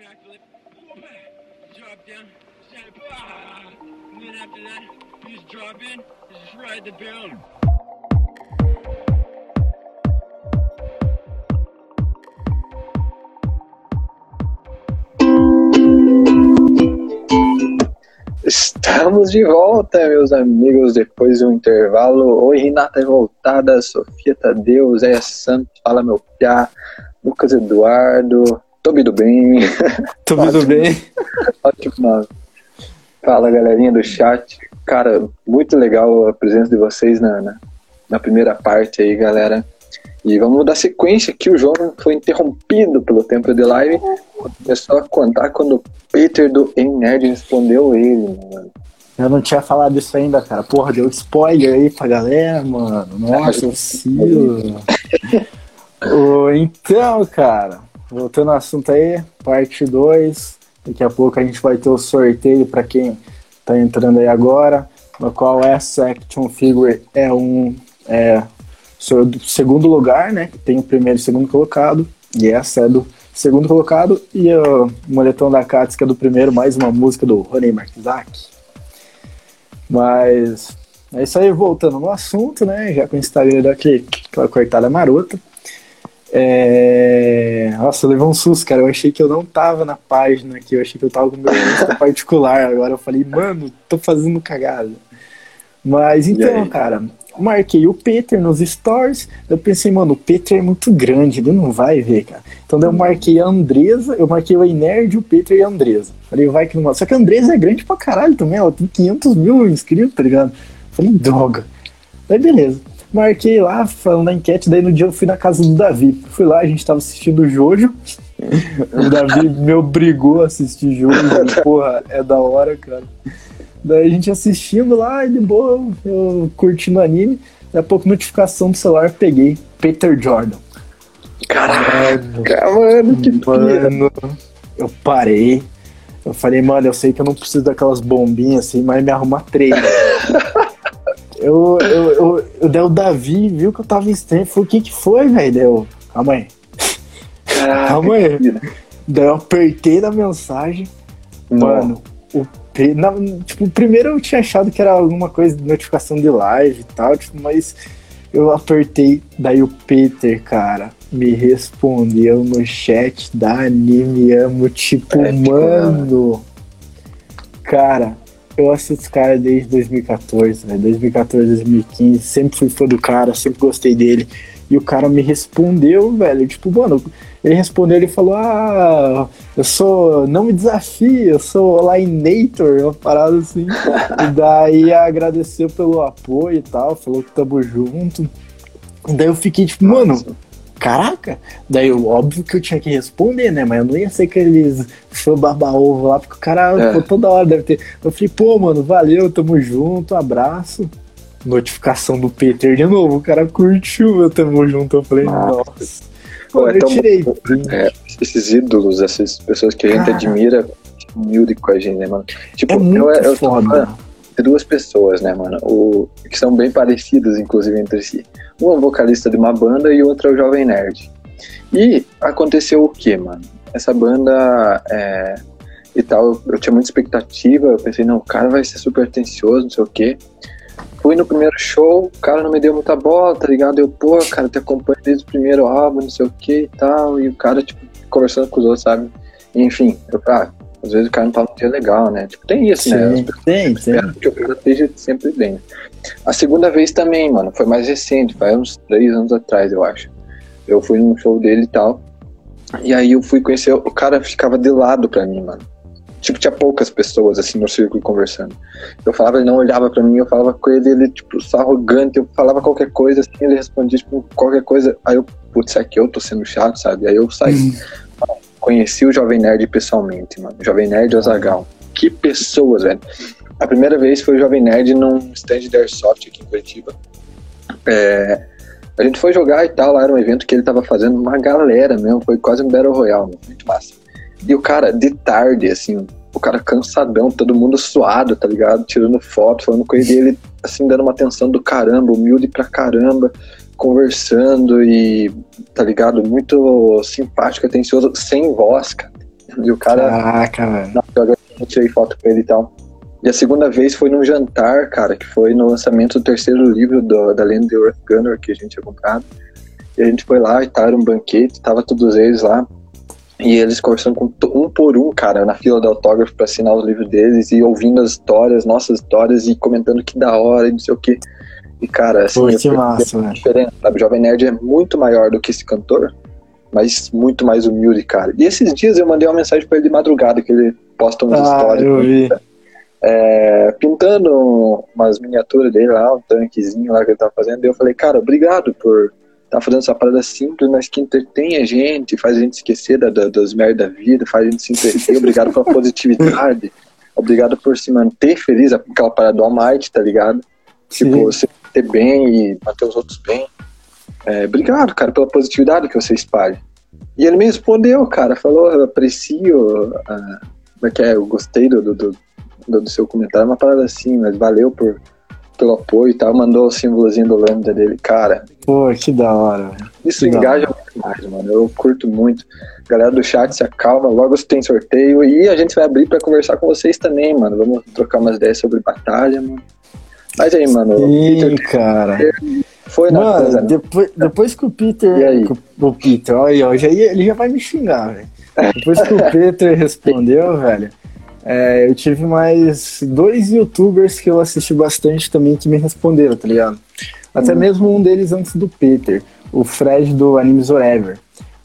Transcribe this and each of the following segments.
Drop down, up, ah! and then after that, you just drop in, just ride the barrel. Estamos de volta, meus amigos, depois do intervalo. Oi, Renata é voltada, Sofia Tadeu, Zé Santos, fala meu piá, Lucas Eduardo, Tobi do bem. Tobi do bem. Ótimo nome. Fala, galerinha do chat. Cara, muito legal a presença de vocês na, na, na primeira parte aí, galera. E vamos dar sequência que o João foi interrompido pelo tempo de live. Começou a contar quando o Peter do Nerd respondeu ele, mano. Eu não tinha falado isso ainda, cara. Porra, deu spoiler aí pra galera, mano. Nossa, Ciro. então, cara, voltando ao assunto aí, parte 2. Daqui a pouco a gente vai ter o sorteio para quem tá entrando aí agora, no qual essa action figure é um é, do segundo lugar, né? Tem o primeiro e o segundo colocado, e essa é do segundo colocado, e o moletom da Katz, que é do primeiro, mais uma música do Rony Markizak. Mas é isso aí, voltando no assunto, né? Já com o Instagram daquele, aquela cortada marota. É... Nossa, eu levei um susto, cara. Eu achei que eu não tava na página aqui, eu achei que eu tava com meu Insta particular. Agora eu falei, mano, tô fazendo cagada. Mas então, cara, marquei o Peter nos stories. Eu pensei, mano, o Peter é muito grande, ele não vai ver, cara. Então daí eu marquei a Andresa, eu marquei o Nerd, o Peter e a Andresa. Falei, vai que não. Só que a Andresa é grande pra caralho também, ela tem 500 mil inscritos, tá ligado? Falei, droga. Daí beleza. Marquei lá, falando na enquete, daí no dia eu fui na casa do Davi. Fui lá, a gente tava assistindo o Jojo. O Davi me obrigou a assistir Jojo. Porra, é da hora, cara. Daí a gente assistindo lá, de boa, eu curtindo o anime. Daqui a pouco, notificação do celular, peguei Peter Jordan. Caraca, mano, que mano, Eu parei. Eu falei, mano, eu sei que eu não preciso daquelas bombinhas assim, mas me arruma três. eu, eu, eu, o Davi viu que eu tava estranho. Falei, o que que foi, velho? Deu, calma aí. calma aí. Daí eu apertei na mensagem. Mano, o na, tipo, primeiro eu tinha achado que era alguma coisa de notificação de live e tal, tipo, mas eu apertei, daí o Peter, cara, me respondeu no chat da Anime Amo, tipo, é, mano, cara, eu assisto esse cara desde 2014, né, 2014, 2015, sempre fui fã do cara, sempre gostei dele, e o cara me respondeu, velho, tipo, mano, ele respondeu, ele falou, ah, eu sou, não me desafie, eu sou Lineator, uma parada assim. e daí agradeceu pelo apoio e tal, falou que tamo junto. E daí eu fiquei tipo, mano, caraca. Daí eu, óbvio que eu tinha que responder, né? Mas eu não ia ser aqueles fã barba-ovo lá, porque o cara é. pô, toda hora deve ter. Eu falei, pô, mano, valeu, tamo junto, abraço notificação do Peter de novo. O cara curtiu meu tamo junto. Eu falei, nossa. Pô, eu, tirei. É, esses ídolos, essas pessoas que a gente cara, admira, humilde com a gente, né, mano? Tipo, é muito eu, eu foda. Duas pessoas, né, mano? O, que são bem parecidas, inclusive, entre si. Um é vocalista de uma banda e o outro é o Jovem Nerd. E aconteceu o que, mano? Essa banda é, e tal, eu tinha muita expectativa, eu pensei, não, o cara vai ser super atencioso, não sei o quê. Fui no primeiro show, o cara não me deu muita bola, tá ligado? Eu, pô, cara, te acompanho desde o primeiro álbum, não sei o que e tal. E o cara, tipo, conversando com os outros, sabe? Enfim, eu, ah, às vezes o cara não tá num dia legal, né? Tipo, tem isso, né? sim, né? Tem, tem. Que o cara esteja sempre bem. A segunda vez também, mano, foi mais recente, foi uns três anos atrás, eu acho. Eu fui num show dele e tal. E aí eu fui conhecer, o cara ficava de lado pra mim, mano tipo, tinha poucas pessoas, assim, no círculo conversando. Eu falava, ele não olhava para mim, eu falava com ele, ele, tipo, só arrogante, eu falava qualquer coisa, assim, ele respondia, tipo, qualquer coisa, aí eu, putz, aqui eu tô sendo chato, sabe? Aí eu saí. Conheci o Jovem Nerd pessoalmente, mano. Jovem Nerd Ozagal. Que pessoas, velho. A primeira vez foi o Jovem Nerd num stand de Airsoft aqui em Curitiba. É, a gente foi jogar e tal, lá era um evento que ele tava fazendo uma galera mesmo, foi quase um Battle Royale, muito massa. E o cara, de tarde, assim, o cara cansadão, todo mundo suado, tá ligado? Tirando foto, falando com ele, ele, assim, dando uma atenção do caramba, humilde pra caramba, conversando e, tá ligado? Muito simpático, atencioso, sem voz, cara. E o cara. Caraca, velho. Eu tirei foto com ele e tal. E a segunda vez foi num jantar, cara, que foi no lançamento do terceiro livro do, da lenda de Earth Gunner que a gente tinha comprado. E a gente foi lá e tal, era um banquete, tava todos eles lá. E eles conversando com um por um, cara, na fila do autógrafo pra assinar os livros deles e ouvindo as histórias, nossas histórias e comentando que da hora e não sei o que. E, cara, assim, Pô, que massa, diferença, sabe? O Jovem Nerd é muito maior do que esse cantor, mas muito mais humilde, cara. E esses dias eu mandei uma mensagem pra ele de madrugada, que ele posta umas Ah, histórias. eu vi. é, pintando umas miniaturas dele lá, um tanquezinho lá que ele tava fazendo. E eu falei, cara, obrigado por estar fazendo essa parada simples, mas que entretém a gente, faz a gente esquecer da, da, das merdas da vida, faz a gente se entreter. Obrigado pela positividade. Obrigado por se manter feliz, aquela parada do Almighty, tá ligado? Tipo, Sim. você ter bem e manter os outros bem. É, obrigado, cara, pela positividade que você espalha. E ele me respondeu, cara, falou, eu aprecio, ah, como é que é, eu gostei do, do, do, do seu comentário, uma parada assim, mas valeu por, pelo apoio e tal, mandou o símbolozinho do lambda dele, cara, Pô, que da hora, isso engaja muito mais, mano, eu curto muito. Galera do chat, se acalma, logo tem sorteio. E a gente vai abrir pra conversar com vocês também, mano, vamos trocar umas ideias sobre batalha, mano. Mas aí, mano, Sim, Peter cara. foi na coisa, Mano, né? depois, depois que o Peter. E aí? que o- Peter, olha, ó, já ele já vai me xingar, velho. Depois que o Peter respondeu, velho, é, eu tive mais dois youtubers que eu assisti bastante também que me responderam, tá ligado? Até Hum. mesmo um deles antes do Peter, o Fred do Animes Forever.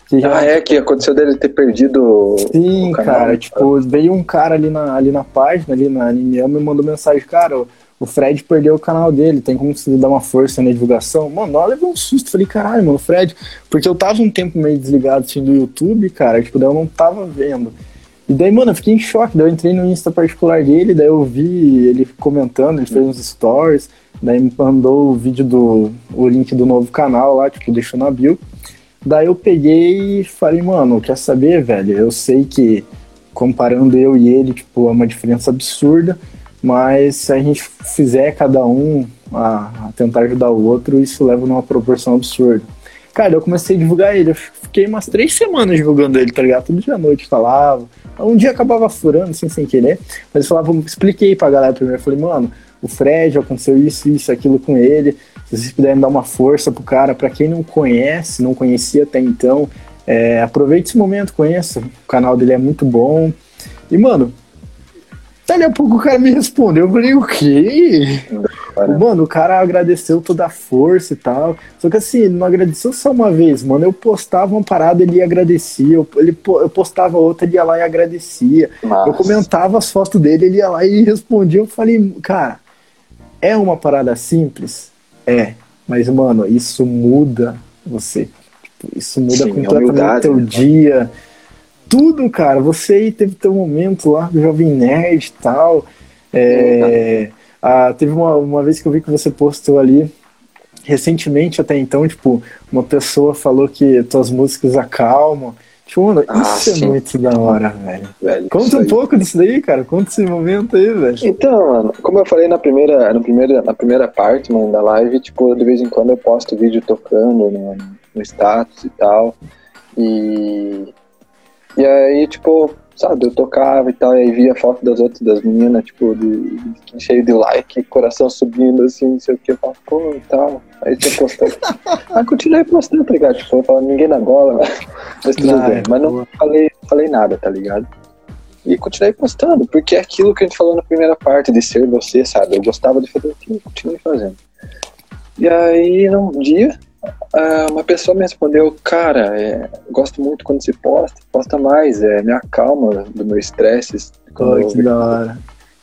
Que já Ah, é que aconteceu dele ter perdido Sim, cara, né? tipo, veio um cara ali na, ali na página, ali na Animeama, e mandou mensagem, cara, o, Fred perdeu o canal dele, tem como você dar uma força na divulgação? Mano, eu levei um susto, falei, caralho, mano, Fred, porque eu tava um tempo meio desligado assim do YouTube, cara, tipo, daí eu não tava vendo. E daí, mano, eu fiquei em choque, daí eu entrei no Insta particular dele, daí eu vi ele comentando, ele fez uns stories, daí me mandou o vídeo do, o link do novo canal lá, tipo, deixou na bio. Daí eu peguei e falei, mano, quer saber, velho? Eu sei que comparando eu e ele, tipo, é uma diferença absurda, mas se a gente fizer cada um a, a tentar ajudar o outro, isso leva numa proporção absurda. Cara, eu comecei a divulgar ele, eu fiquei umas três semanas divulgando ele, tá ligado? Todo dia à noite falava. Um dia acabava furando, assim, sem querer, mas eu falava, expliquei pra galera primeiro, falei, mano, o Fred aconteceu isso, isso, aquilo com ele. Se vocês puderem dar uma força pro cara, pra quem não conhece, não conhecia até então, é, aproveite esse momento, conheça. O canal dele é muito bom. E, mano, dali a pouco o cara me respondeu. Eu falei, o quê? Mano, o cara agradeceu toda a força e tal. Só que assim, ele não agradeceu só uma vez, mano. Eu postava uma parada, ele agradecia. Eu, ele, eu postava outra, ele ia lá e agradecia. Mas, Eu comentava as fotos dele, ele ia lá e respondia. Eu falei, cara, é uma parada simples? É. Mas, mano, isso muda você. Tipo, isso muda Sim, completamente humildade, teu né? dia. Tudo, cara. Você aí teve teu momento lá do Jovem Nerd e tal. É, ah, teve uma, uma vez que eu vi que você postou ali recentemente até então, tipo, uma pessoa falou que tuas músicas acalmam. Tipo, mano, Ah, isso sim. é muito da hora, velho. velho, Conta um aí. pouco disso daí, cara. Conta esse momento aí, velho. Então, mano, como eu falei na primeira, na primeira, na primeira parte, mano, da live, tipo, de vez em quando eu posto vídeo tocando no, no status e tal. E. E aí, tipo, sabe, eu tocava e tal, e aí via foto das outras, das meninas, tipo, de, de- cheio de like, coração subindo, assim, não sei o que, eu falava, pô, e tal. Aí tinha postando. Aí continuei postando, tá ligado? Tipo, eu falava, ninguém na gola, mas, tudo Ah, bem. é, Mas não falei, falei nada, tá ligado? E continuei postando, porque é aquilo que a gente falou na primeira parte, de ser você, sabe? Eu gostava de fazer aquilo, continuei fazendo. E aí, num dia, ah, uma pessoa me respondeu, cara, é, gosto muito quando você posta, posta mais, é, me acalma do meu estresse. Pô, que da hora.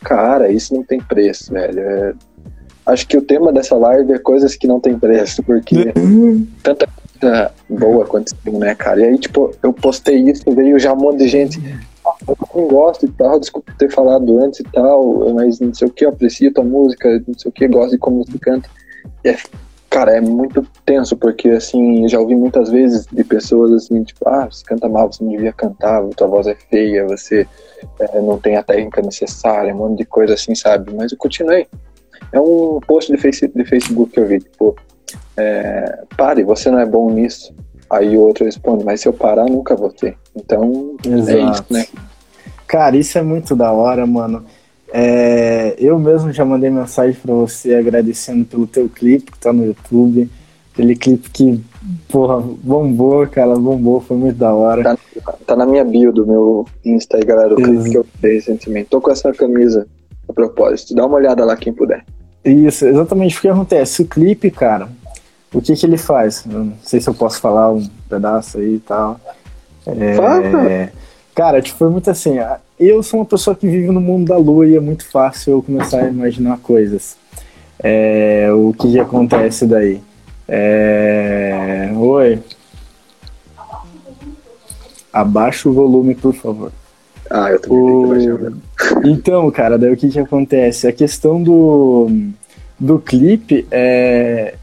Cara, isso não tem preço, velho. É, Acho que o tema dessa live é coisas que não tem preço, porque tanta coisa boa aconteceu, né, cara? E aí, tipo, eu postei isso, veio já um monte de gente. "Ah, Eu não gosto e tal, desculpa ter falado antes e tal, mas não sei o que, eu aprecio tua música, não sei o que, gosto de como você canta. E é, cara, é muito tenso, porque assim, eu já ouvi muitas vezes de pessoas assim, tipo, ah, você canta mal, você não devia cantar, tua voz é feia, você é, não tem a técnica necessária, um monte de coisa assim, sabe? Mas eu continuei. É um post de, face, de Facebook que eu vi, tipo, é, pare, você não é bom nisso. Aí o outro responde, mas se eu parar, nunca vou ter. Então, é isso, Exato. né? Cara, isso é muito da hora, mano. É, eu mesmo já mandei mensagem para você agradecendo pelo teu clipe que tá no YouTube. Aquele clipe que, porra, bombou, cara, bombou, foi muito da hora. Tá, tá na minha bio do meu Insta aí, galera, o clipe que eu fiz recentemente. Tô com essa camisa a propósito. Dá uma olhada lá quem puder. Isso, exatamente o que acontece. O clipe, cara, o que que ele faz? Eu não sei se eu posso falar um pedaço aí e tal. É, cara, tipo, foi muito assim. Eu sou uma pessoa que vive no mundo da lua e é muito fácil eu começar a imaginar coisas. É, o que, que acontece daí? É... Oi. Abaixa o volume, por favor. Ah, eu também o... que Então, cara, daí o que que acontece? A questão do, do clipe, é...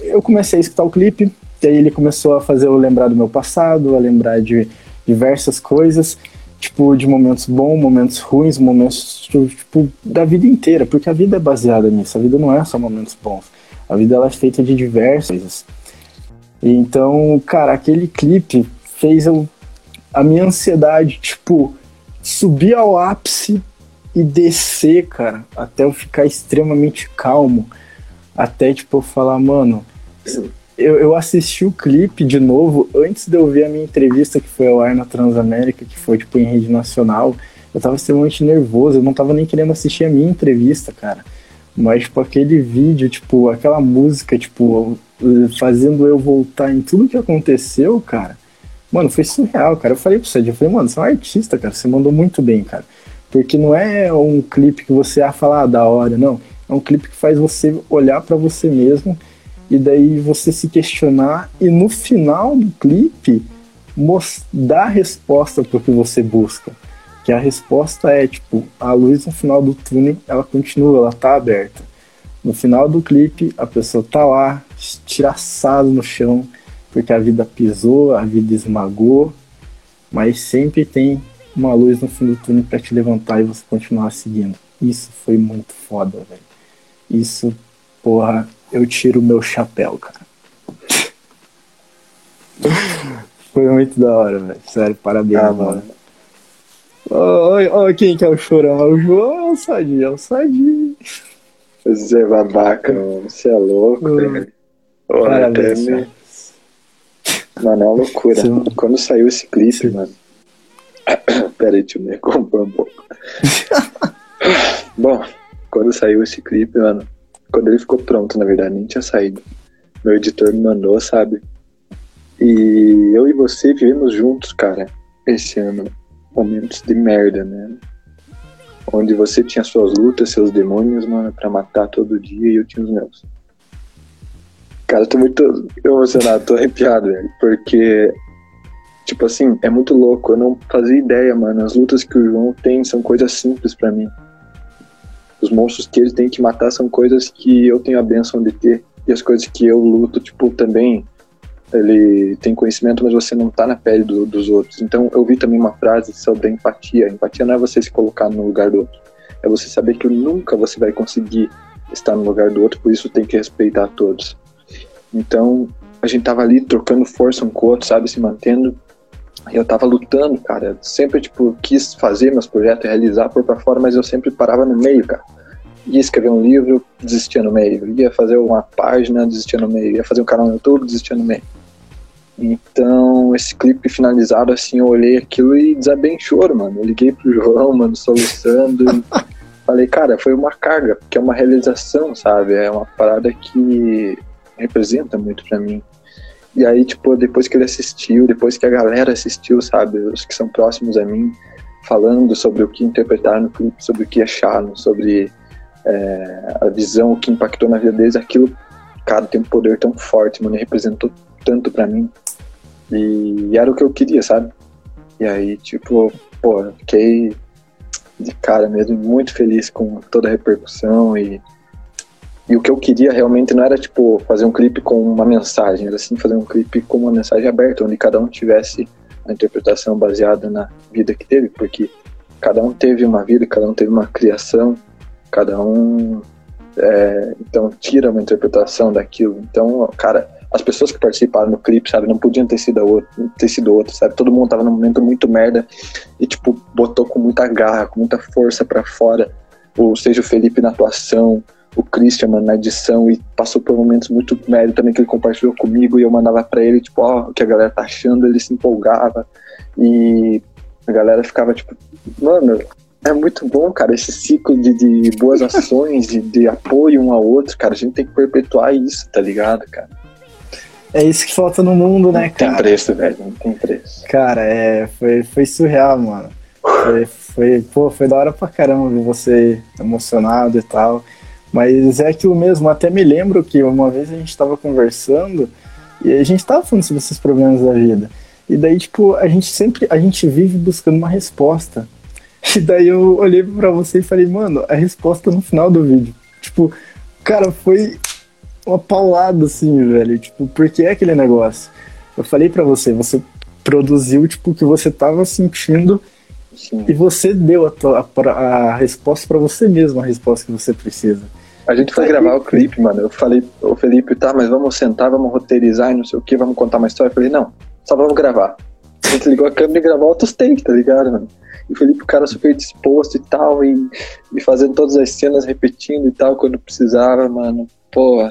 eu comecei a escutar o clipe, e aí ele começou a fazer eu lembrar do meu passado, a lembrar de diversas coisas, tipo, de momentos bons, momentos ruins, momentos, tipo, da vida inteira, porque a vida é baseada nisso, a vida não é só momentos bons. A vida ela é feita de diversas coisas. Então, cara, aquele clipe fez eu, a minha ansiedade, tipo, subir ao ápice e descer, cara, até eu ficar extremamente calmo. Até, tipo, eu falar, mano, eu, eu assisti o clipe de novo antes de eu ver a minha entrevista que foi ao ar na Transamérica, que foi, tipo, em rede nacional. Eu tava extremamente nervoso, eu não tava nem querendo assistir a minha entrevista, cara. Mas, tipo, aquele vídeo, tipo, aquela música, tipo, fazendo eu voltar em tudo que aconteceu, cara. Mano, foi surreal, cara. Eu falei pro Sérgio, eu falei, mano, você é um artista, cara. Você mandou muito bem, cara. Porque não é um clipe que você ia falar ah, da hora, não. É um clipe que faz você olhar para você mesmo e daí você se questionar e no final do clipe dar a resposta pro que você busca que a resposta é tipo a luz no final do túnel ela continua, ela tá aberta. No final do clipe a pessoa tá lá, estiraçado no chão, porque a vida pisou, a vida esmagou, mas sempre tem uma luz no fim do túnel para te levantar e você continuar seguindo. Isso foi muito foda, velho. Isso, porra, eu tiro o meu chapéu, cara. foi muito da hora, velho. Sério, parabéns, ah, mano. Olha oh, quem que é o chorão? É o João é o Sadinho? É o Sadinho. Você é babaca, mano. Você é louco, velho. Parabéns. Mano, é uma loucura. Sim. Quando saiu esse clipe, Sim. mano. Pera aí, deixa eu me comprar um pouco. Bom, quando saiu esse clipe, mano. Quando ele ficou pronto, na verdade, nem tinha saído. Meu editor me mandou, sabe? E eu e você vivemos juntos, cara, esse ano momentos de merda, né? Onde você tinha suas lutas, seus demônios, mano, pra matar todo dia e eu tinha os meus. Cara, eu tô muito emocionado, tô arrepiado, velho, porque, tipo assim, é muito louco. Eu não fazia ideia, mano. As lutas que o João tem são coisas simples para mim. Os monstros que ele tem que matar são coisas que eu tenho a benção de ter. E as coisas que eu luto, tipo, também ele tem conhecimento, mas você não está na pele do, dos outros. Então, eu vi também uma frase sobre a empatia. Empatia não é você se colocar no lugar do outro, é você saber que nunca você vai conseguir estar no lugar do outro, por isso tem que respeitar todos. Então, a gente tava ali trocando força um com o outro, sabe, se mantendo. E eu tava lutando, cara. Sempre, tipo, quis fazer meus projetos, realizar por pra fora, mas eu sempre parava no meio, cara. Ia escrever um livro, desistia no meio. Ia fazer uma página, desistia no meio. Ia fazer um canal no YouTube, desistia no meio. Então, esse clipe finalizado, assim, eu olhei aquilo e desabei em choro, mano. Eu liguei pro João, mano, soluçando. falei, cara, foi uma carga, porque é uma realização, sabe? É uma parada que representa muito para mim. E aí, tipo, depois que ele assistiu, depois que a galera assistiu, sabe? Os que são próximos a mim, falando sobre o que interpretar no clipe, sobre o que acharam, sobre é, a visão, o que impactou na vida deles, aquilo, cara, tem um poder tão forte, mano, representou tanto para mim. E, e, era o que eu queria, sabe? E aí, tipo, pô, fiquei de cara mesmo, muito feliz com toda a repercussão e, e o que eu queria realmente não era, tipo, fazer um clipe com uma mensagem, era assim, fazer um clipe com uma mensagem aberta, onde cada um tivesse a interpretação baseada na vida que teve, porque cada um teve uma vida, cada um teve uma criação, cada um é, então tira uma interpretação daquilo. Então, cara, as pessoas que participaram no clipe, sabe, não podiam ter sido outro, ter sido outro, sabe? Todo mundo tava num momento muito merda e tipo botou com muita garra, com muita força pra fora. Ou seja, o Felipe na atuação, o Christian, mano, na edição, e passou por momentos muito mérito também que ele compartilhou comigo, e eu mandava pra ele, tipo, ó, o que a galera tá achando, ele se empolgava, e a galera ficava, tipo, mano, é muito bom, cara, esse ciclo de, de boas ações, de, de apoio um ao outro, cara, a gente tem que perpetuar isso, tá ligado, cara? É isso que falta no mundo, né, Não tem cara? preço, velho, não tem preço. Cara, é, foi, foi surreal, mano. Foi, foi, pô, foi da hora pra caramba ver você emocionado e tal. Mas é aquilo mesmo, até me lembro que uma vez a gente tava conversando e a gente tava falando sobre esses problemas da vida. E daí, tipo, a gente sempre, a gente vive buscando uma resposta. E daí eu olhei pra você e falei, mano, a resposta no final do vídeo. Tipo, cara, foi uma paulada, assim, velho. Tipo, porque é aquele negócio. Eu falei pra você, você produziu, tipo, o que você tava sentindo Sim. e você deu a, tua- a, a resposta pra você mesmo, a resposta que você precisa. A gente foi gravar o clipe, mano. Eu falei, ô Felipe, tá, mas vamos sentar, vamos roteirizar e não sei o que, vamos contar uma história. Eu falei, não, só vamos gravar. A gente ligou a câmera e gravou outros takes, tá ligado, mano? E o Felipe, o cara super disposto e tal, e, e fazendo todas as cenas, repetindo e tal, quando precisava, mano. Pô,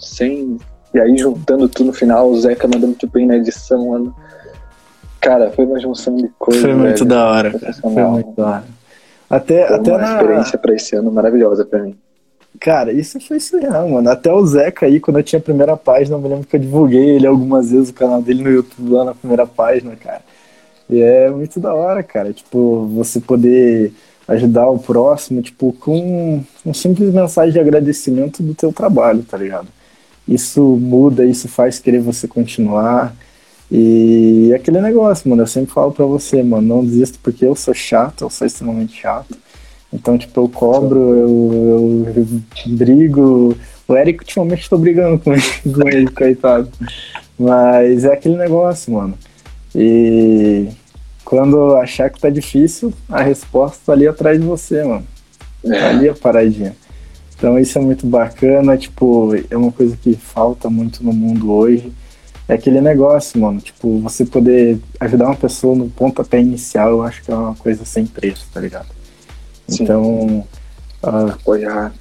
sem. E aí juntando tudo no final, o Zeca mandando muito bem na edição, mano. Cara, foi uma junção de coisas. Foi muito velho. da hora, cara. Foi muito da hora. Até, Foi até uma na, experiência pra esse ano maravilhosa pra mim. Cara, isso foi surreal, mano. Até o Zeca aí, quando eu tinha a primeira página, eu me lembro que eu divulguei ele algumas vezes, o canal dele no YouTube lá na primeira página, cara. E é muito da hora, cara. Tipo, você poder ajudar o próximo, tipo, com um simples mensagem de agradecimento do teu trabalho, tá ligado? Isso muda, isso faz querer você continuar. E é aquele negócio, mano, eu sempre falo pra você, mano, não desista porque eu sou chato, eu sou extremamente chato. Então, tipo, eu cobro, eu, eu brigo. O Eric ultimamente tô brigando com ele, com ele, coitado. Mas é aquele negócio, mano. E quando achar que tá difícil, a resposta tá ali atrás de você, mano. Tá ali a paradinha. Então isso é muito bacana, tipo, é uma coisa que falta muito no mundo hoje. É aquele negócio, mano, tipo, você poder ajudar uma pessoa no pontapé inicial, eu acho que é uma coisa sem preço, tá ligado? Sim. Então, ah, Apoiar.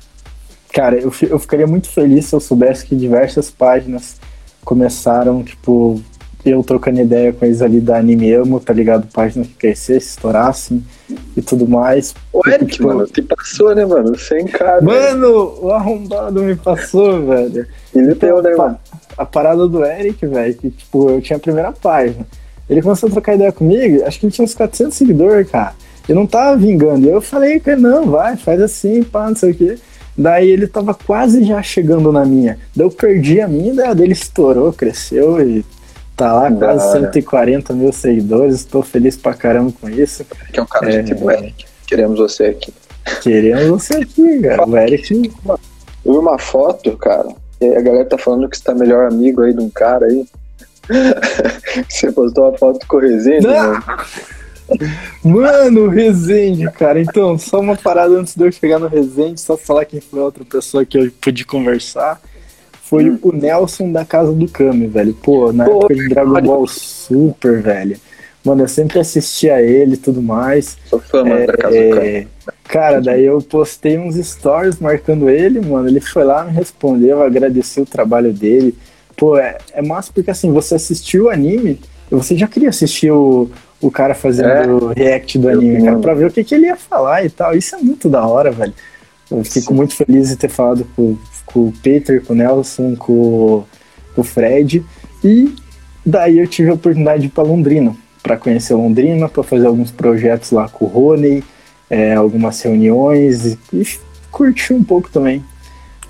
Cara, eu, eu ficaria muito feliz se eu soubesse que diversas páginas começaram, tipo, eu trocando ideia com eles ali da Anime Amo, tá ligado? Páginas que crescessem, estourassem e tudo mais. O Eric, Tipo, mano, te passou, né, mano? Sem cara. Mano, o arrombado me passou, velho. Ele tem, né, pa- mano? a parada do Eric, velho, que, tipo, eu tinha a primeira página. Ele começou a trocar ideia comigo, acho que ele tinha uns 400 seguidores, cara. Eu não tava vingando. E eu falei não, vai, faz assim, pá, não sei o quê. Daí ele tava quase já chegando na minha. Daí eu perdi a minha, daí a dele estourou, cresceu e tá lá Da quase hora. 140 mil seguidores. Estou feliz pra caramba com isso. Que é um cara É. de tipo Eric. Queremos você aqui. Queremos você aqui, cara. O Eric. Eu vi uma foto, cara, e a galera tá falando que você tá melhor amigo aí de um cara aí. você postou uma foto com o mano. Mano, o Resende, cara. Então, só uma parada antes de eu chegar no Resende, só falar quem foi a outra pessoa que eu pude conversar. Foi Hum. o Nelson da Casa do Kami, velho. Pô, na Pô, época de Dragon Ball Super, velho. Mano, eu sempre assistia ele e tudo mais. Sou fã, mano, da casa do cara. É, Cara, daí eu postei uns stories marcando ele, mano. Ele foi lá, me respondeu, agradeceu o trabalho dele. Pô, é, é massa porque assim, você assistiu o anime, você já queria assistir o, o cara fazendo react do anime, cara, pra ver o que, que ele ia falar e tal. Isso é muito da hora, velho. Eu fico Sim. muito feliz de ter falado com, com o Peter, com o Nelson, com, com o Fred. E daí eu tive a oportunidade de ir pra Londrina, pra conhecer Londrina, pra fazer alguns projetos lá com o Rony, é, algumas reuniões e, e curti um pouco também.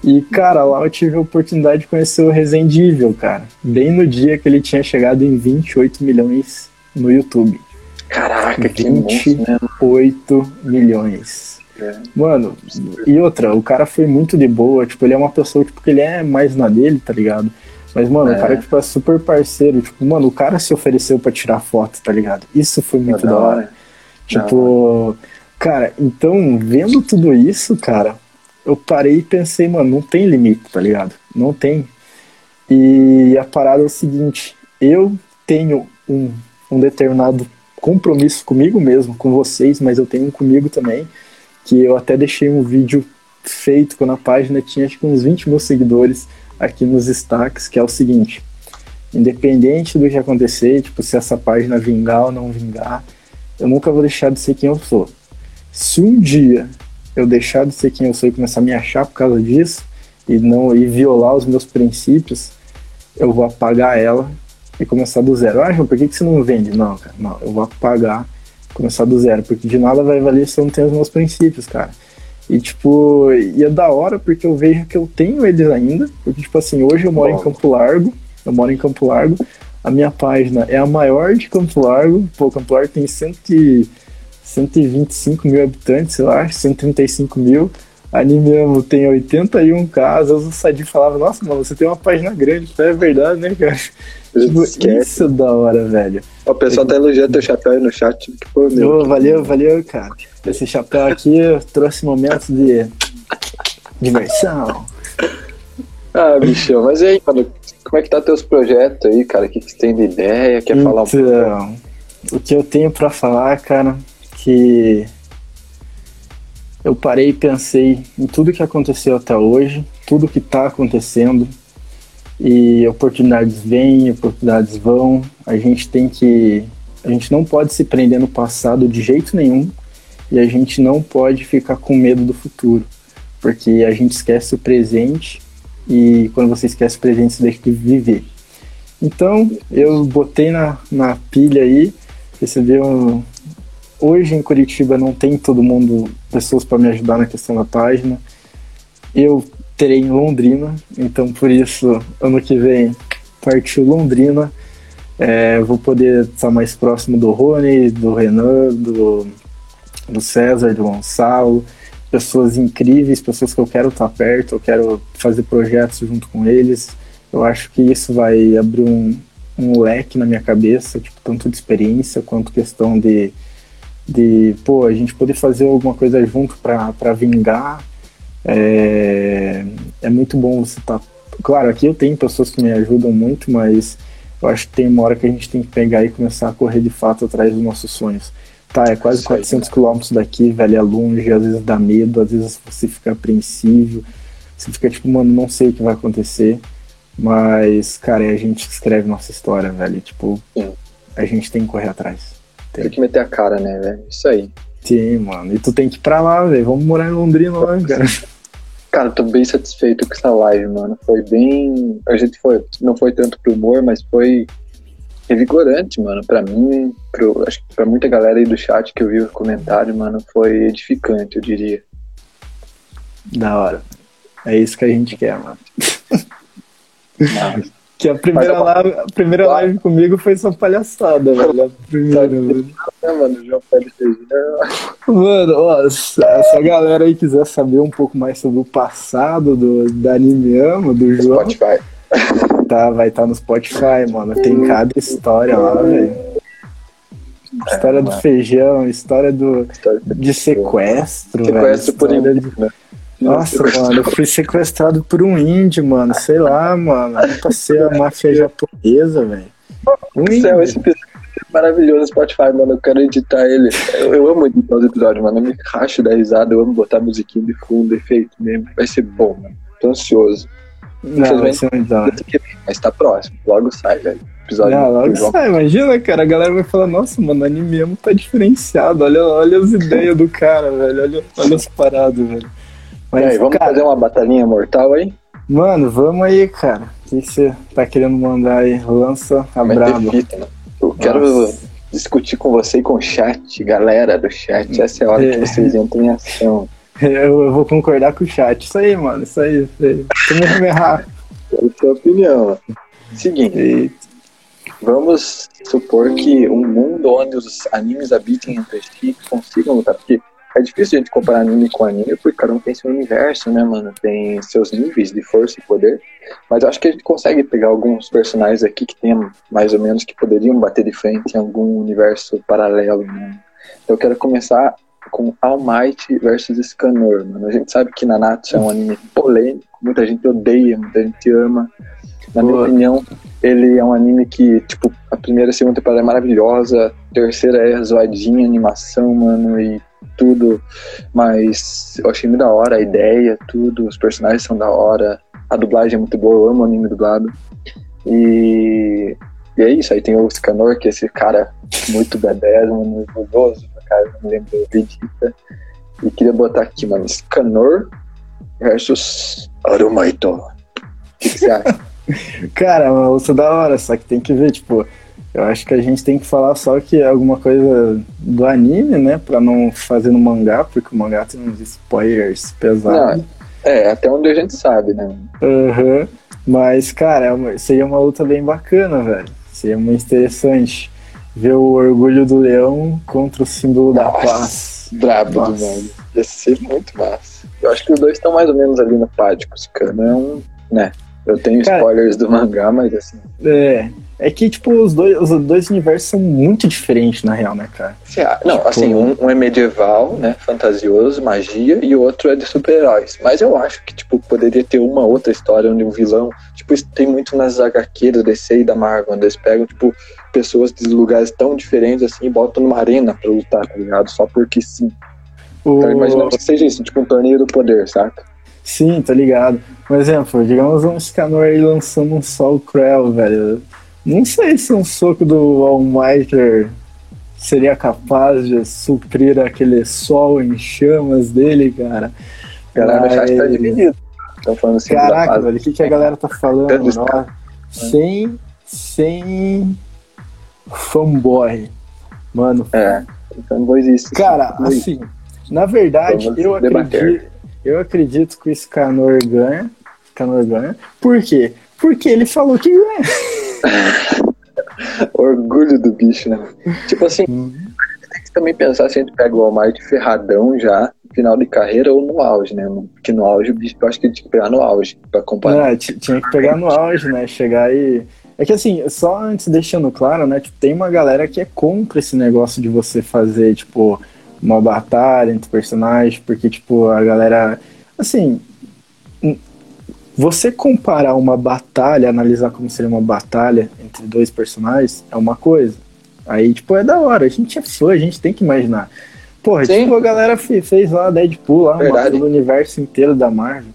E, cara, lá eu tive a oportunidade de conhecer o Resident Evil, cara. Bem no dia que ele tinha chegado em 28 milhões no YouTube. Caraca, que 20. monstro, né? 8 milhões. É. Mano, e outra, o cara foi muito de boa, tipo, ele é uma pessoa, tipo, que ele é mais na dele, tá ligado? Mas, mano, É. o cara, tipo, é super parceiro, tipo, mano, o cara se ofereceu pra tirar foto, tá ligado? Isso foi muito Da da hora. hora. Tipo, cara, então, vendo tudo isso, cara, eu parei e pensei, mano, não tem limite, tá ligado? Não tem. E a parada é o seguinte, eu tenho um, um determinado compromisso comigo mesmo, com vocês, mas eu tenho um comigo também, que eu até deixei um vídeo feito quando a página tinha acho que uns 20 mil seguidores aqui nos destaques, que é o seguinte, independente do que acontecer, tipo, se essa página vingar ou não vingar, eu nunca vou deixar de ser quem eu sou. Se um dia eu deixar de ser quem eu sou e começar a me achar por causa disso, e não e violar os meus princípios, eu vou apagar ela e começar do zero. Ah, João, por que, que você não vende? Não, cara, não, eu vou apagar, começar do zero, porque de nada vai valer se eu não tenho os meus princípios, cara. E, tipo, e é da hora porque eu vejo que eu tenho eles ainda, porque, tipo assim, hoje eu moro Bom. em Campo Largo, eu moro em Campo Largo, a minha página é a maior de Campo Largo, pô, Campo Largo tem cento e, 125 mil habitantes, eu acho, 135 mil, Animeamo tem 81 casos. O Sadi falava, nossa, mano, você tem uma página grande. É verdade, né, cara? Tipo, isso é da hora, velho. O pessoal tá elogiando teu chapéu aí no chat. Que, pô, meu, oh, valeu, valeu, cara. Esse chapéu aqui trouxe momentos de diversão. Ah, bichão, mas e aí, mano? Como é que tá teus projetos aí, cara? O que, que você tem de ideia? Quer então, falar um pouco? Então, o que eu tenho pra falar, cara, que eu parei e pensei em tudo que aconteceu até hoje, tudo que está acontecendo, e oportunidades vêm, oportunidades vão. A gente tem que. A gente não pode se prender no passado de jeito nenhum, e a gente não pode ficar com medo do futuro, porque a gente esquece o presente, e quando você esquece o presente, você deixa de viver. Então, eu botei na, na pilha aí, recebi um, hoje em Curitiba não tem todo mundo, pessoas para me ajudar na questão da página. Eu terei em Londrina, então por isso, ano que vem, partiu Londrina. É, vou poder estar mais próximo do Rony, do Renan, do, do César, do Gonçalo, pessoas incríveis, pessoas que eu quero estar perto, eu quero fazer projetos junto com eles. Eu acho que isso vai abrir um, um leque na minha cabeça, tipo, tanto de experiência quanto questão de de pô, a gente poder fazer alguma coisa junto para vingar. É, é muito bom você estar. Tá... Claro, aqui eu tenho pessoas que me ajudam muito, mas eu acho que tem uma hora que a gente tem que pegar e começar a correr de fato atrás dos nossos sonhos. Tá, é quase 400 quilômetros daqui, velho, é longe, às vezes dá medo, às vezes você fica apreensivo, você fica tipo, mano, não sei o que vai acontecer, mas, cara, é a gente que escreve nossa história, velho, tipo, a gente tem que correr atrás. Tem que meter a cara, né, velho? Isso aí. Sim, mano. E tu tem que ir pra lá, velho. Vamos morar em Londrina lá, cara. Cara, tô bem satisfeito com essa live, mano. Foi bem. A gente foi. Não foi tanto pro humor, mas foi revigorante, mano. Pra mim, pro... acho que pra muita galera aí do chat que eu vi o comentário, mano, foi edificante, eu diria. Da hora. É isso que a gente quer, mano. Mas... Que a primeira, live, a primeira live comigo foi só palhaçada, velho. A primeira, velho. mano, João Félix Mano, ó, se essa galera aí quiser saber um pouco mais sobre o passado do, da Animeama, do João. Spotify. Tá, vai estar tá no Spotify, mano. Tem cada história lá, velho. História é, do feijão, história do história de sequestro, sequestro velho. Por de... Nossa, mano, eu fui sequestrado por um índio, mano. Sei lá, mano. Pra ser a máfia japonesa, velho. Um céu, esse episódio é maravilhoso Spotify, mano. Eu quero editar ele. Eu, eu amo editar os episódios, mano. Eu me racho da risada. Eu amo botar musiquinha de fundo, efeito mesmo. Vai ser bom, mano. Tô ansioso. Não, vai ser Mas tá próximo. Logo sai, velho. Episódio não, logo sai. Imagina, cara. A galera vai falar, nossa, mano, anime mesmo tá diferenciado. Olha, olha as ideias do cara, velho. Olha, olha as paradas, velho. Mas, aí, vamos cara, fazer uma batalhinha mortal aí? Mano, vamos aí, cara. O que você tá querendo mandar aí? Lança a braba. Fita, né? Eu quero Nossa. discutir com você e com o chat, galera do chat. Essa é a hora é. que vocês entram em ação. Eu, eu, vou concordar com o chat. Isso aí, mano. Isso aí. Isso aí. Vamos errar. Quero sua opinião. Seguinte. Eita. Vamos supor que um mundo onde os animes habitem entre si consigam lutar. Porque é difícil a gente comparar anime com anime, porque cada um tem seu universo, né, mano? Tem seus níveis de força e poder. Mas eu acho que a gente consegue pegar alguns personagens aqui que tem mais ou menos que poderiam bater de frente em algum universo paralelo, né? Então eu quero começar com All Might versus Scanor, mano. A gente sabe que Nanatsu é um anime polêmico, muita gente odeia, muita gente ama. Na minha opinião, ele é um anime que, tipo, a primeira e a segunda temporada é maravilhosa, terceira é zoadinha, animação, mano, e tudo. Mas eu achei muito da hora a ideia, tudo. Os personagens são da hora. A dublagem é muito boa, eu amo o anime dublado. E, e é isso, aí tem o Scanor, que é esse cara muito badass, mano, orgulhoso, cara, não me lembro, Vegeta. E queria botar aqui, mano, Scanor versus Arumaito. O que, que você acha? Cara, uma luta da hora, só que tem que ver, tipo, eu acho que a gente tem que falar só que é alguma coisa do anime, né? Pra não fazer no mangá, porque o mangá tem uns spoilers pesados. Não, é, até onde a gente sabe, né? Uhum. Mas, cara, é uma, seria uma luta bem bacana, velho. Seria muito interessante ver o orgulho do leão contra o símbolo Nossa, da paz. Brabo demais. Ia ser muito massa. Eu acho que os dois estão mais ou menos ali no pátio. Esse cara é um. né? Eu tenho Cara- spoilers do mangá, mas assim. É. É que, tipo, os dois, os dois universos são muito diferentes, na real, né, cara? se a- Não, Tipo- assim, um, um é medieval, né? Fantasioso, magia, e o outro é de super-heróis. Mas eu acho que, tipo, poderia ter uma outra história onde um vilão. Tipo, isso tem muito nas HQ do DC e da Marvel, onde eles pegam, tipo, pessoas de lugares tão diferentes assim e botam numa arena pra lutar, tá ligado? Só porque sim. O... Então imaginamos que seja isso, tipo um torneio do poder, saca? Sim, tá ligado. Um exemplo, digamos um Scanor aí lançando um Sol Krell, velho. Não sei se um soco do All-Mighter seria capaz de suprir aquele sol em chamas dele, cara. No chat tá Mas- dividido. Estão falando assim, Caraca, velho, o que, que a galera tá falando? Ó, sem, sem fanboy. Mano, É, fanboys isso. Cara, assim, na verdade, eu debater. acredito, eu acredito que o Scanor ganha. Scanor ganha. Por quê? Porque ele falou que ganha. Orgulho do bicho, né? Tipo assim, Uhum. tem que também pensar se a gente pega o Almighty ferradão já, final de carreira ou no auge, né? Porque no auge, o bicho, eu acho que tinha que pegar no auge pra comparar. É, tinha que pegar no auge, né? Chegar e. É que assim, só antes deixando claro, né? Tipo, tem uma galera que é contra esse negócio de você fazer, tipo, uma batalha entre personagens, porque, tipo, a galera. Assim. Você comparar uma batalha, analisar como seria uma batalha entre dois personagens, é uma coisa. Aí, tipo, é da hora. A gente é fã, a gente tem que imaginar. Porra, Sim. tipo, a galera fe- fez lá Deadpool, lá, Verdade. do universo inteiro da Marvel.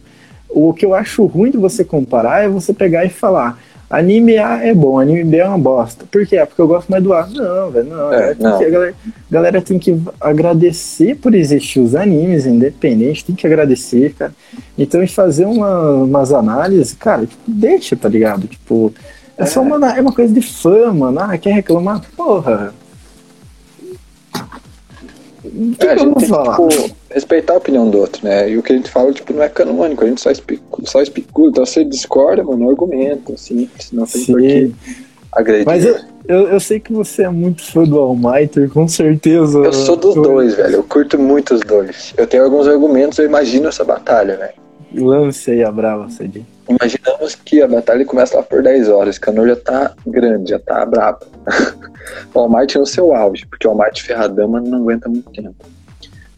O que eu acho ruim de você comparar é você pegar e falar anime A é bom, anime B é uma bosta. Por quê? É porque eu gosto mais do A. Não, velho, não. É, É, não. A, galera, a galera tem que agradecer por existir os animes independentes, tem que agradecer, cara. Então, e fazer uma, umas análises, cara, tipo, deixa, tá ligado? Tipo, é, só uma, é uma coisa de fã, mano. Ah, quer reclamar? Porra. O que, É, a que eu gente vou tem que, falar? tipo, respeitar a opinião do outro, né? E o que a gente fala, tipo, não é canônico, a gente só especula, só especula. Então, se discorda, mano, argumenta, assim, senão tem por que Sim. agredir. Mas eu, eu, eu sei que você é muito fã do All Might, com certeza. Eu sou dos eu- dois, velho. Eu curto muito os dois. Eu tenho alguns argumentos, eu imagino essa batalha, velho. Lance aí a brava, Cedi. Imaginamos que a batalha começa lá por 10 horas. Canor já tá grande, já tá brabo. o Almighty no seu auge, porque o Almighty Ferradama não aguenta muito tempo.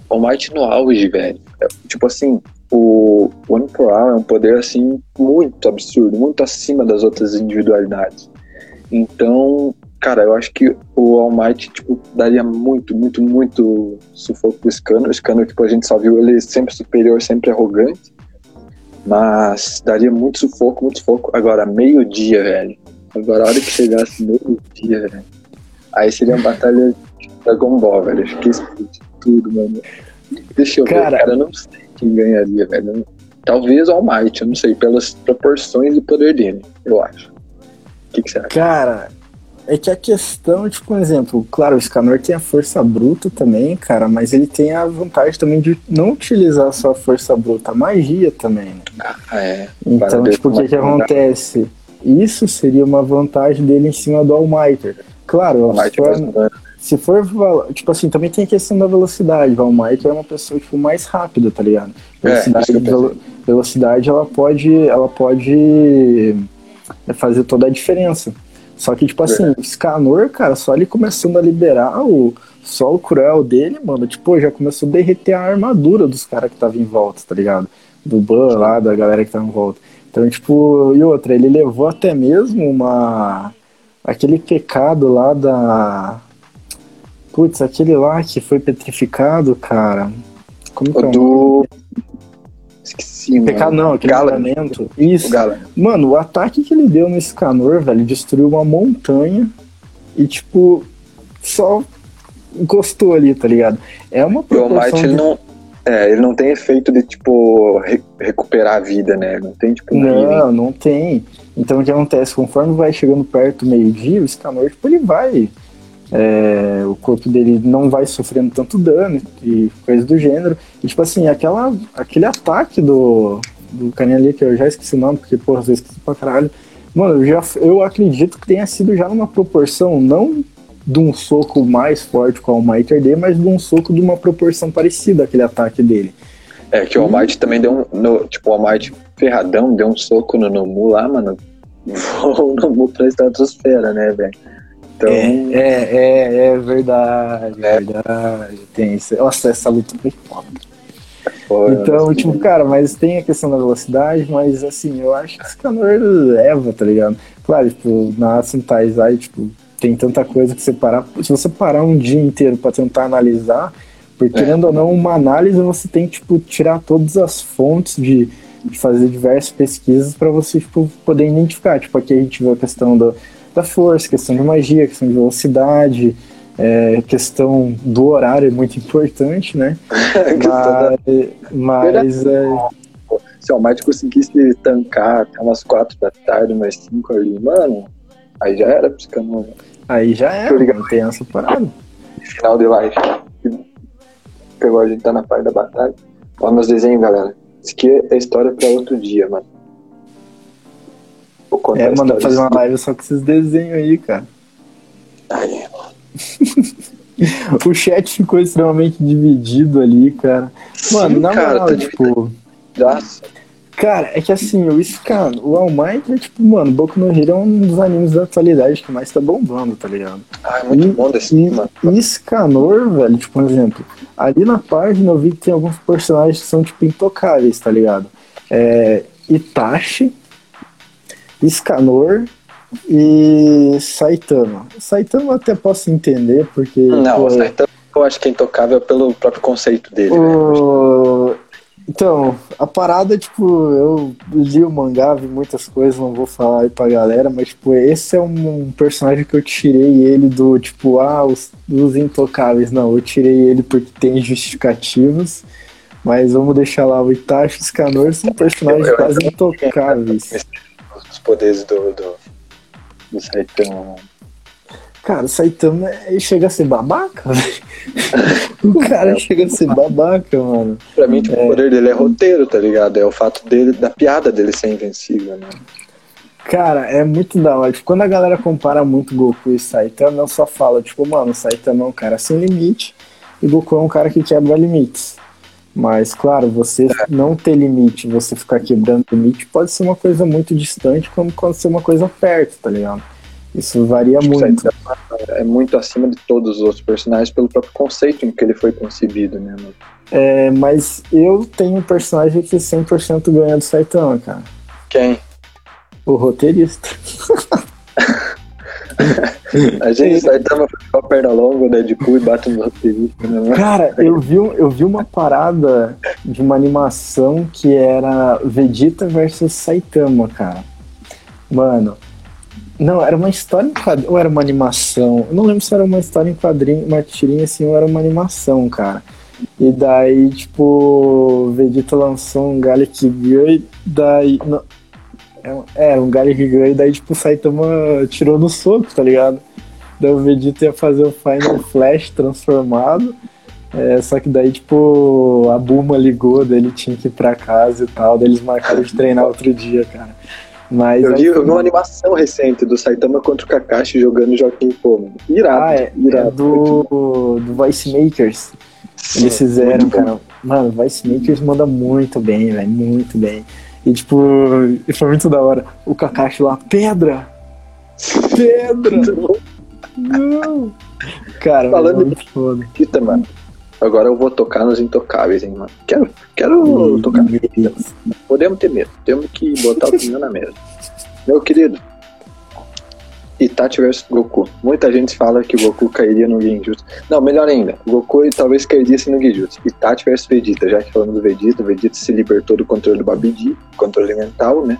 O Almighty no auge, velho. é, tipo assim, o One for All é um poder assim muito absurdo, muito acima das outras individualidades. Então, cara, eu acho que o All Might, tipo, daria muito, muito, muito sufoco pro Scanner. O Scanner, tipo, a gente só viu ele sempre superior, sempre arrogante. Mas daria muito sufoco, muito sufoco. Agora, meio-dia, velho. Agora, a hora que chegasse meio-dia, velho. Aí seria uma batalha de Dragon Ball, velho. Acho que explode tudo, mano. Deixa eu Cara. ver, cara. Eu não sei quem ganharia, velho. Talvez o All Might, eu não sei, pelas proporções de poder dele, eu acho. O que, que você acha? Cara, é que a questão, tipo, um exemplo, claro, o Scanor tem a força bruta também, cara, mas ele tem a vantagem também de não utilizar só a força bruta, a magia também, né? Ah, é. Então, tipo, o que que é acontece? Isso seria uma vantagem dele em cima do All Mighter. Claro, se for- se for, tipo assim, também tem a questão da velocidade. O All Mighter é uma pessoa, tipo, mais rápida, tá ligado? É, Velocidade, velo- velocidade ela pode, ela pode é, fazer toda a diferença. Só que, tipo assim, o Scanor, cara, só ele começando a liberar o sol cruel dele, mano, tipo, já começou a derreter a armadura dos caras que estavam em volta, tá ligado? Do Ban lá, da galera que tava em volta. Então, tipo, e outra, ele levou até mesmo uma. aquele pecado lá da. Putz, aquele lá que foi petrificado, cara. Como que é O do. Esqueci, mano. Pecado não, aquele Gala. julgamento. Isso. O Gala. Mano, o ataque que ele deu no Escanor, velho, destruiu uma montanha e, tipo, só encostou ali, tá ligado? É uma E o proporção Might, ele não. É, ele não tem efeito de, tipo, re- recuperar a vida, né? Não tem, tipo, um healing. Não, não tem. Então o que acontece? Conforme vai chegando perto do meio-dia, o Escanor, tipo, ele vai. É, o corpo dele não vai sofrendo tanto dano e coisa do gênero. E tipo assim, aquela, aquele ataque do, do carinha ali, que eu já esqueci o nome, porque, porra, eu esqueci pra caralho. Mano, eu, já, eu acredito que tenha sido já numa proporção, não de um soco mais forte com o All Might dele, mas de um soco de uma proporção parecida àquele ataque dele. É, que o All Might também deu um. No, tipo, o All Might ferradão deu um soco no Nomu lá, mano. Voou o Nomu pra estratosfera, né, velho? Então. É, é, é, é verdade, É. verdade. Tem isso. Nossa, essa luta foi foda. Então, tipo, cara, mas tem a questão da velocidade, mas assim, eu acho que esse Canor leva, tá ligado? Claro, tipo, na Taizai, tipo, tem tanta coisa que você parar. Se você parar um dia inteiro pra tentar analisar, porque É. querendo ou não, uma análise você tem que, tipo, tirar todas as fontes de, de fazer diversas pesquisas pra você, tipo, poder identificar. Tipo, aqui a gente viu a questão do, da força, questão de magia, questão de velocidade, é, questão do horário é muito importante, né? Mas, mas é, Se o All Might conseguisse tancar até umas 4 da tarde, umas 5 ali, mano, aí já era psicano. aí já ligado. não tem essa parada. Final de live. Pegou a gente tá na parte da batalha. Ó, meus desenhos, galera. Isso aqui é história pra outro dia, mano. É, mano, fazer uma live só com esses desenhos aí, cara. Aí, O chat ficou extremamente dividido ali, cara. Mano, Sim, na cara, moral, tá tipo. Nossa, Cara, é que assim, o Scan, o All Might é tipo, mano, Boku no Hero é um dos animes da atualidade que mais tá bombando, tá ligado? ah, é muito E- bom desse E, mano. e Scanor, velho, tipo, um exemplo, ali na página eu vi que tem alguns personagens que são, tipo, intocáveis, tá ligado? É, Itachi, Scanor e Saitama. Saitama eu até posso entender, porque. Não, pô, o Saitama eu acho que é intocável pelo próprio conceito dele, né? o- Então, a parada, tipo, eu li o mangá, vi muitas coisas, não vou falar aí pra galera, mas, tipo, esse é um, personagem que eu tirei ele do, tipo, ah, os, os intocáveis. Não, eu tirei ele porque tem justificativos, mas vamos deixar lá, o Itachi e o Scanor são personagens quase intocáveis. Os poderes do, do, do Saitama. Cara, o Saitama chega a ser babaca, velho. O cara chega a ser babaca, mano. Pra mim, tipo, o poder dele é roteiro, tá ligado? É o fato dele, da piada dele ser invencível, né? Cara, é muito da hora. Tipo, quando a galera compara muito Goku e Saitama, eu só falo, tipo, mano, Saitama é um cara sem limite e Goku é um cara que quebra limites. Mas, claro, você não ter limite, você ficar quebrando limite, pode ser uma coisa muito distante, como pode ser uma coisa perto, tá ligado? Isso varia O muito. Saitama é muito acima de todos os outros personagens pelo próprio conceito em que ele foi concebido, né, mano? É, mas eu tenho um personagem que 100% ganha do Saitama, cara. Quem? O roteirista. A gente Saitama foi só perna longa, o Deadpool e bate no roteirista, né? Cara, eu vi, eu vi uma parada de uma animação que era Vegeta versus Saitama, cara. Mano. Não, era uma história em quadrinho, ou era uma animação? Eu não lembro se era uma história em quadrinho, uma tirinha assim, ou era uma animação, cara. E daí, tipo, Vegeta lançou um Gallic Girl e daí. Não, é um- é, um Gallic Girl e daí, tipo, o Saitama tirou no soco, tá ligado? Daí o Vegeta ia fazer o Final Flash transformado. É, só que daí, tipo, a Buma ligou, daí ele tinha que ir pra casa e tal, daí eles marcaram de treinar outro dia, cara. Mas Eu aí- vi, eu vi uma animação recente do Saitama contra o Kakashi jogando Joaquim Pô, mano. Irado, Ah, é, irado. é do, do Voice Makers. Eles fizeram, cara. Mano, Voice Makers manda muito bem, velho. Muito bem. E tipo, e foi muito da hora. O Kakashi lá, pedra! Pedra! Não! Cara, Falando muito foda. Fita, mano. Agora eu vou tocar nos intocáveis, hein, mano. Quero, quero tocar. Podemos ter medo. Temos que botar o pneu na mesa. Meu querido, Itachi vs Goku. Muita gente fala que o Goku cairia no Genjutsu. Não, melhor ainda. O Goku talvez cairia no Genjutsu. Itachi vs Vegeta. Já que falando do Vegeta, o Vegeta se libertou do controle do Babidi, controle mental, né?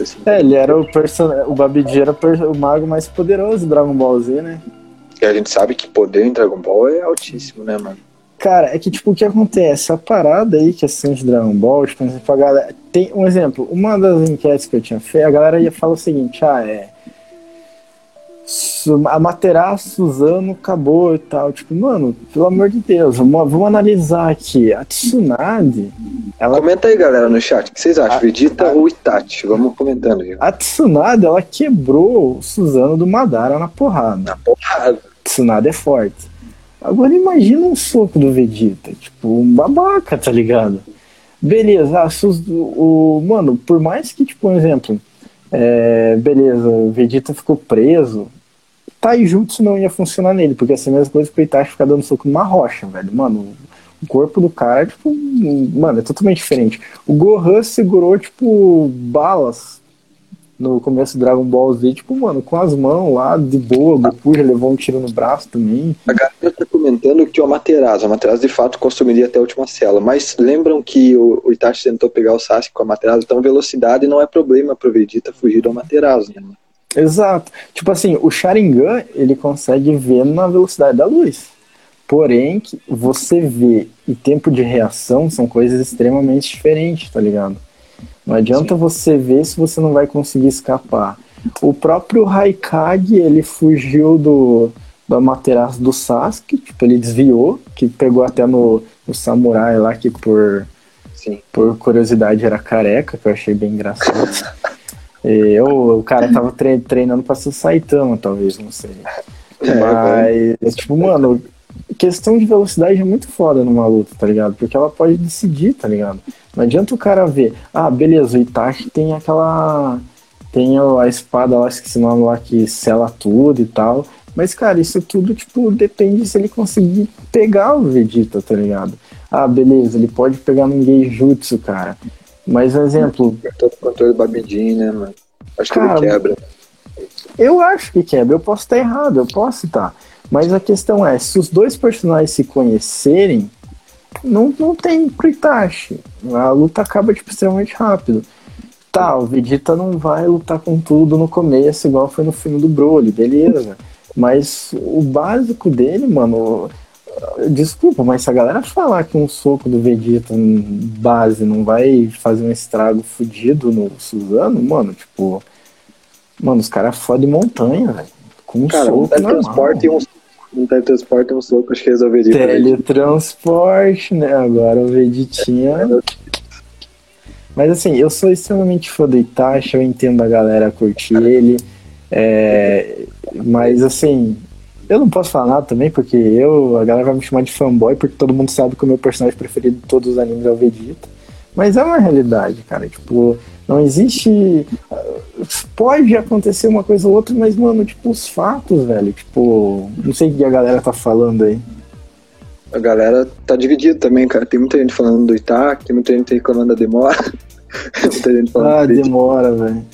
Assim, é, ele era o personagem. O Babidi era o mago mais poderoso do Dragon Ball Z, né? E a gente sabe que poder em Dragon Ball é altíssimo, né, mano? Cara, é que, tipo, o que acontece? A parada aí que é de Dragon Ball, tipo, a galera. Tem um exemplo, uma das enquetes que eu tinha feito, a galera ia falar o seguinte, ah, é. A Materaço Suzano acabou e tal. Tipo, mano, pelo amor de Deus, vamos, vamos analisar aqui. A Tsunade. Ela... Comenta aí, galera, no chat. O que vocês acham? A, Vegeta a... ou Itachi? Vamos comentando aí. A Tsunade, ela quebrou o Suzano do Madara na porrada. Na porrada. Tsunade é forte. Agora imagina um soco do Vegeta, tipo, um babaca, tá ligado? Beleza, ah, o, o, mano, por mais que, tipo, um exemplo, é, beleza, o Vegeta ficou preso, Taijutsu não ia funcionar nele, porque é a mesma coisa que o Itachi ficar dando soco numa rocha, velho. Mano, o corpo do cara, tipo, mano, é totalmente diferente. O Gohan segurou, tipo, balas no começo do Dragon Ball Z, tipo, mano, com as mãos lá, de boa, o Goku já levou um tiro no braço também. A galera tá comentando que o Amaterasu, o Amaterasu de fato consumiria até a última cela, mas lembram que o, o Itachi tentou pegar o Sasuke com a Amaterasu, então velocidade não é problema pro Vegeta fugir do Amaterasu, né? Exato. Tipo assim, o Sharingan, ele consegue ver na velocidade da luz. Porém, você vê e tempo de reação são coisas extremamente diferentes, tá ligado? Não adianta Sim. você ver se você não vai conseguir escapar. O próprio Raikage, ele fugiu do, do Amaterasu do Sasuke, tipo, ele desviou, que pegou até no, no samurai lá, que por, Sim. por curiosidade era careca, que eu achei bem engraçado. e eu, o cara tava tre treinando pra ser Saitama, talvez, não sei. É, Mas, tipo, mano, questão de velocidade é muito foda numa luta, tá ligado? Porque ela pode decidir, tá ligado? Não adianta o cara ver, ah, beleza, o Itachi tem aquela. Tem a espada lá, esqueci o nome lá, que sela tudo e tal. Mas, cara, isso tudo, tipo, depende se ele conseguir pegar o Vegeta, tá ligado? Ah, beleza, ele pode pegar no Geijutsu, cara. Mas, exemplo. Todo controle do Babidin, né, mano? Acho cara, que ele quebra. Eu acho que quebra, eu posso estar errado, eu posso estar. Mas a questão é, se os dois personagens se conhecerem, não, não tem pro Itachi. A luta acaba tipo, extremamente rápido. Tá, o Vegeta não vai lutar com tudo no começo, igual foi no filme do Broly, beleza. Mas o básico dele, mano. Desculpa, mas se a galera falar que um soco do Vegeta base não vai fazer um estrago fudido no Suzano, mano, tipo. Mano, os caras fodem montanha, velho. Com um cara, soco. Transporte e um um teletransporte e um soco, acho que resolveria. Teletransporte, né? Agora o Vegetinha. Mas assim, eu sou extremamente fã do Itachi, eu entendo a galera curtir ele. É, mas assim, eu não posso falar nada também, porque eu, a galera vai me chamar de fanboy, porque todo mundo sabe que o meu personagem preferido de todos os animes é o Vegeta. Mas é uma realidade, cara. Tipo, não existe. Pode acontecer uma coisa ou outra, mas, mano, tipo, os fatos, velho. Tipo, não sei o que a galera tá falando aí. A galera tá dividida também, cara. Tem muita gente falando do Itac, tem muita gente reclamando da demora. muita gente falando Ah, demora, velho.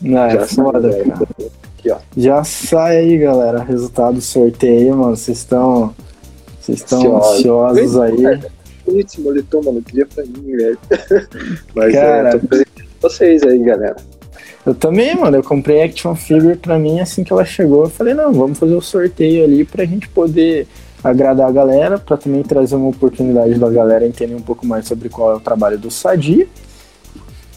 Não, é foda, cara. Aqui. Já sai aí, galera. Resultado do sorteio, mano. Vocês estão. Vocês estão ansiosos aí. Cara esse moletom, mano. Eu queria pra mim, velho. Mas Cara, é, tô vocês aí, galera. Eu também, mano. Eu comprei Action Figure pra mim assim que ela chegou. Eu falei, não, vamos fazer o um sorteio ali pra gente poder agradar a galera, pra também trazer uma oportunidade da galera entender um pouco mais sobre qual é o trabalho do Sadi.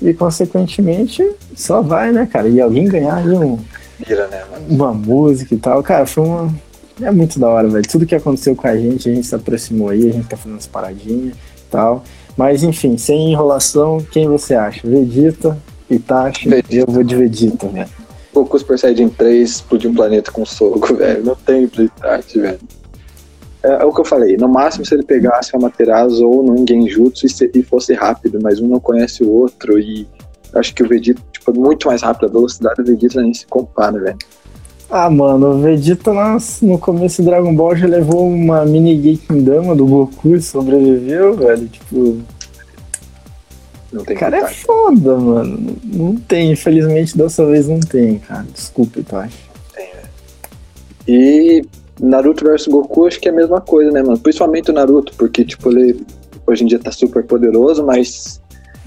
E, consequentemente, só vai, né, cara? E alguém ganhar ali um, Vira, né, uma música e tal. Cara, foi uma, é muito da hora, velho. Tudo que aconteceu com a gente, a gente se aproximou aí, a gente tá fazendo as paradinhas e tal. Mas enfim, sem enrolação, quem você acha? Vegeta, Itachi? Vegeta. Eu vou de Vegeta, velho. Goku Super Saiyajin 3 explodir um planeta com soco, velho. Não tem pro Itachi, velho. É, é, o que eu falei, no máximo se ele pegasse uma Materazo ou num Genjutsu e, se, e fosse rápido, mas um não conhece o outro e acho que o Vegeta, tipo, é muito mais rápido, a velocidade do Vegeta nem se compara, velho. Ah, mano, o Vegeta no começo do Dragon Ball já levou uma mini Dama do Goku e sobreviveu, velho. Tipo. Não tem Cara, é foda, mano. Não tem, infelizmente dessa vez não tem, cara. Desculpa, Itachi. E Naruto versus Goku acho que é a mesma coisa, né, mano? Principalmente o Naruto, porque, tipo, ele hoje em dia tá super poderoso, mas,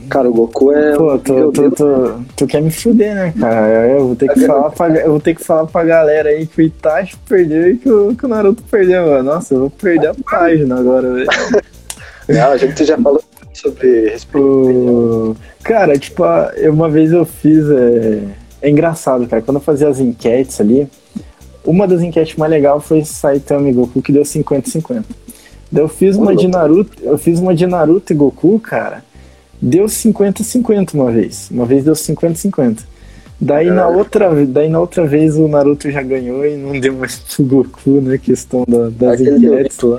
cara, o Goku é. Pô, tu, tu, tu, tu quer me fuder, né, cara? Eu vou ter que falar pra, eu vou ter que falar pra galera aí que o Itachi perdeu e que o, que o Naruto perdeu, mano. Nossa, eu vou perder a página agora, velho. Não, a gente já falou sobre respeito. O- Cara, tipo, uma vez eu fiz. É... é engraçado, cara. Quando eu fazia as enquetes ali, uma das enquetes mais legais foi Saitama e Goku, que deu 50-50. Daí eu fiz uma de Naruto, eu fiz uma de Naruto e Goku, cara. Deu 50-50 uma vez. Uma vez deu 50-50. Daí na, Caralho. outra, daí na outra vez o Naruto já ganhou e não deu mais pro Goku, né? Questão da, das enquetes lá.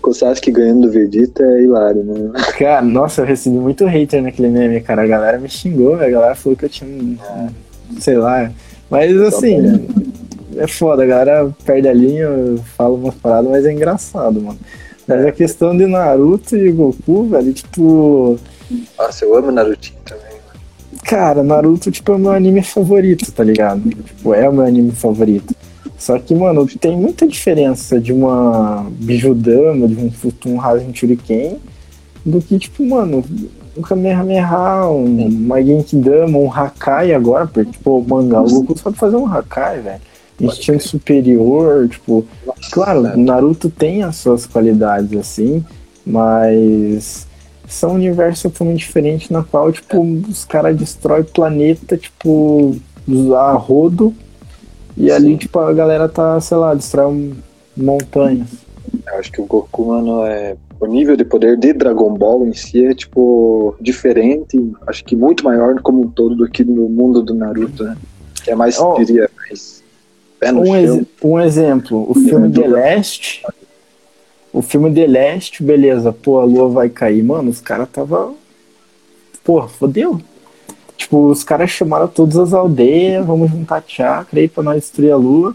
Com o Sasuke ganhando do Vegeta é hilário, né? Cara, nossa, eu recebi muito hater naquele meme, cara. A galera me xingou, a galera falou que eu tinha um. um- sei lá. Mas assim, é foda, a galera perde a linha, fala umas paradas, mas é engraçado, mano. Mas a questão de Naruto e Goku, velho, tipo. Nossa, eu amo Narutinho também. Cara, Naruto, tipo, é o meu anime favorito, tá ligado? Tipo, é o meu anime favorito. Só que, mano, tem muita diferença de uma Bijudama, de um Futum Rasen Shuriken, do que, tipo, mano, um Kamehameha, um, uma Genkidama, um Hakai agora, porque, tipo, o mangá, o Goku sabe fazer um Hakai, velho. Instinto superior, tipo, Claro, Né? Naruto tem as suas qualidades, assim, mas são um universo totalmente diferente na qual, tipo, os caras destroem planeta, tipo, a rodo, e ali, Sim. tipo, a galera tá, sei lá, destrói um- montanhas. Eu acho que o Goku, mano, é. O nível de poder de Dragon Ball em si é, tipo, diferente, acho que muito maior como um todo do que no mundo do Naruto, né? Que é mais, Ó, diria, mais Um, ex- um exemplo, o filme The Last, o filme The Last, beleza, pô, a lua vai cair, mano, os caras tava, porra, fodeu. Tipo, os caras chamaram todas as aldeias, vamos juntar chakra aí pra nós destruir a lua.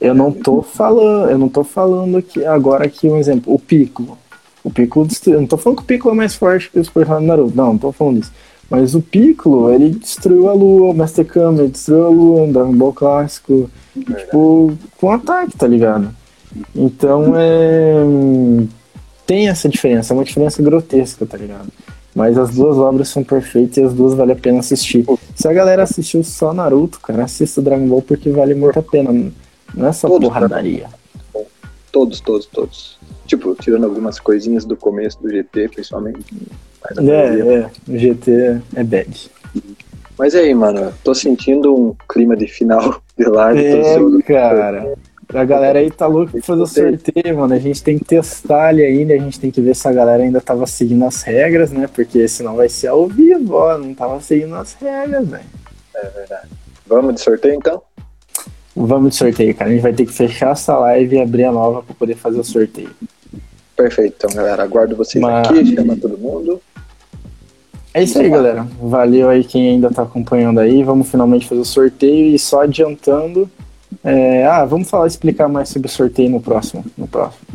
Eu não tô falando, eu não tô falando aqui agora aqui um exemplo, o Piccolo. O Piccolo destruiu, eu não tô falando que o Piccolo é mais forte que os personagens do Naruto, não, não tô falando isso. Mas o Piccolo, ele destruiu a lua, o Master ele destruiu a lua, no Dragon Ball clássico, tipo, com ataque, tá ligado? Então é. Tem essa diferença, é uma diferença grotesca, tá ligado? Mas as duas obras são perfeitas e as duas vale a pena assistir. Se a galera assistiu só Naruto, cara, assista Dragon Ball porque vale muito a pena. Não é só Todos, porradaria. Todos, todos, todos. Tipo, tirando algumas coisinhas do começo do GT, principalmente. Maioria- É, é. O GT é bad. Mas aí, mano, tô sentindo um clima de final de live. É, cara. A galera aí tá louca pra fazer o sorteio, mano. A gente tem que testar ali ainda, a gente tem que ver se a galera ainda tava seguindo as regras, né? Porque senão vai ser ao vivo, ó. Não tava seguindo as regras, velho. Vamos de sorteio então? Vamos de sorteio, cara. A gente vai ter que fechar essa live e abrir a nova pra poder fazer o sorteio. Perfeito, então, galera. Aguardo vocês Mas- aqui, chama todo mundo. É isso aí, galera. Valeu aí quem ainda tá acompanhando aí. Vamos finalmente fazer o sorteio e só adiantando. É, Ah, vamos falar, explicar mais sobre o sorteio no próximo. No próximo.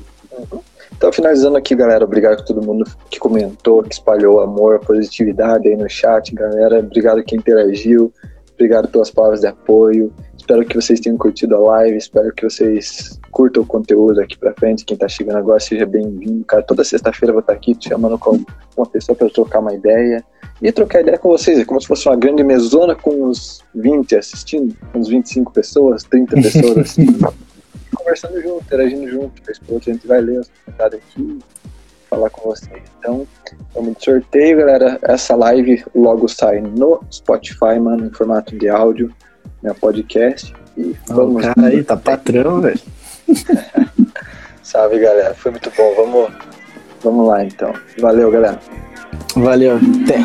Então, finalizando aqui, galera, obrigado a todo mundo que comentou, que espalhou amor, positividade aí no chat, galera. Obrigado quem interagiu, obrigado pelas palavras de apoio. Espero que vocês tenham curtido a live, espero que vocês curtam o conteúdo aqui pra frente. Quem tá chegando agora, seja bem-vindo. Cara, toda sexta-feira eu vou estar aqui te chamando com uma pessoa para trocar uma ideia. E trocar ideia com vocês, é como se fosse uma grande mesona com uns 20 assistindo, uns 25 pessoas, 30 pessoas assistindo conversando junto, interagindo junto, vez por outra a gente vai ler os comentários aqui e falar com vocês. Então, vamos de sorteio, galera. Essa live logo sai no Spotify, mano, em formato de áudio, meu podcast. E Ó, vamos. o cara aí tá patrão, velho. Salve, galera. Foi muito bom. Vamos, vamos lá, então. Valeu, galera. Valeu, até.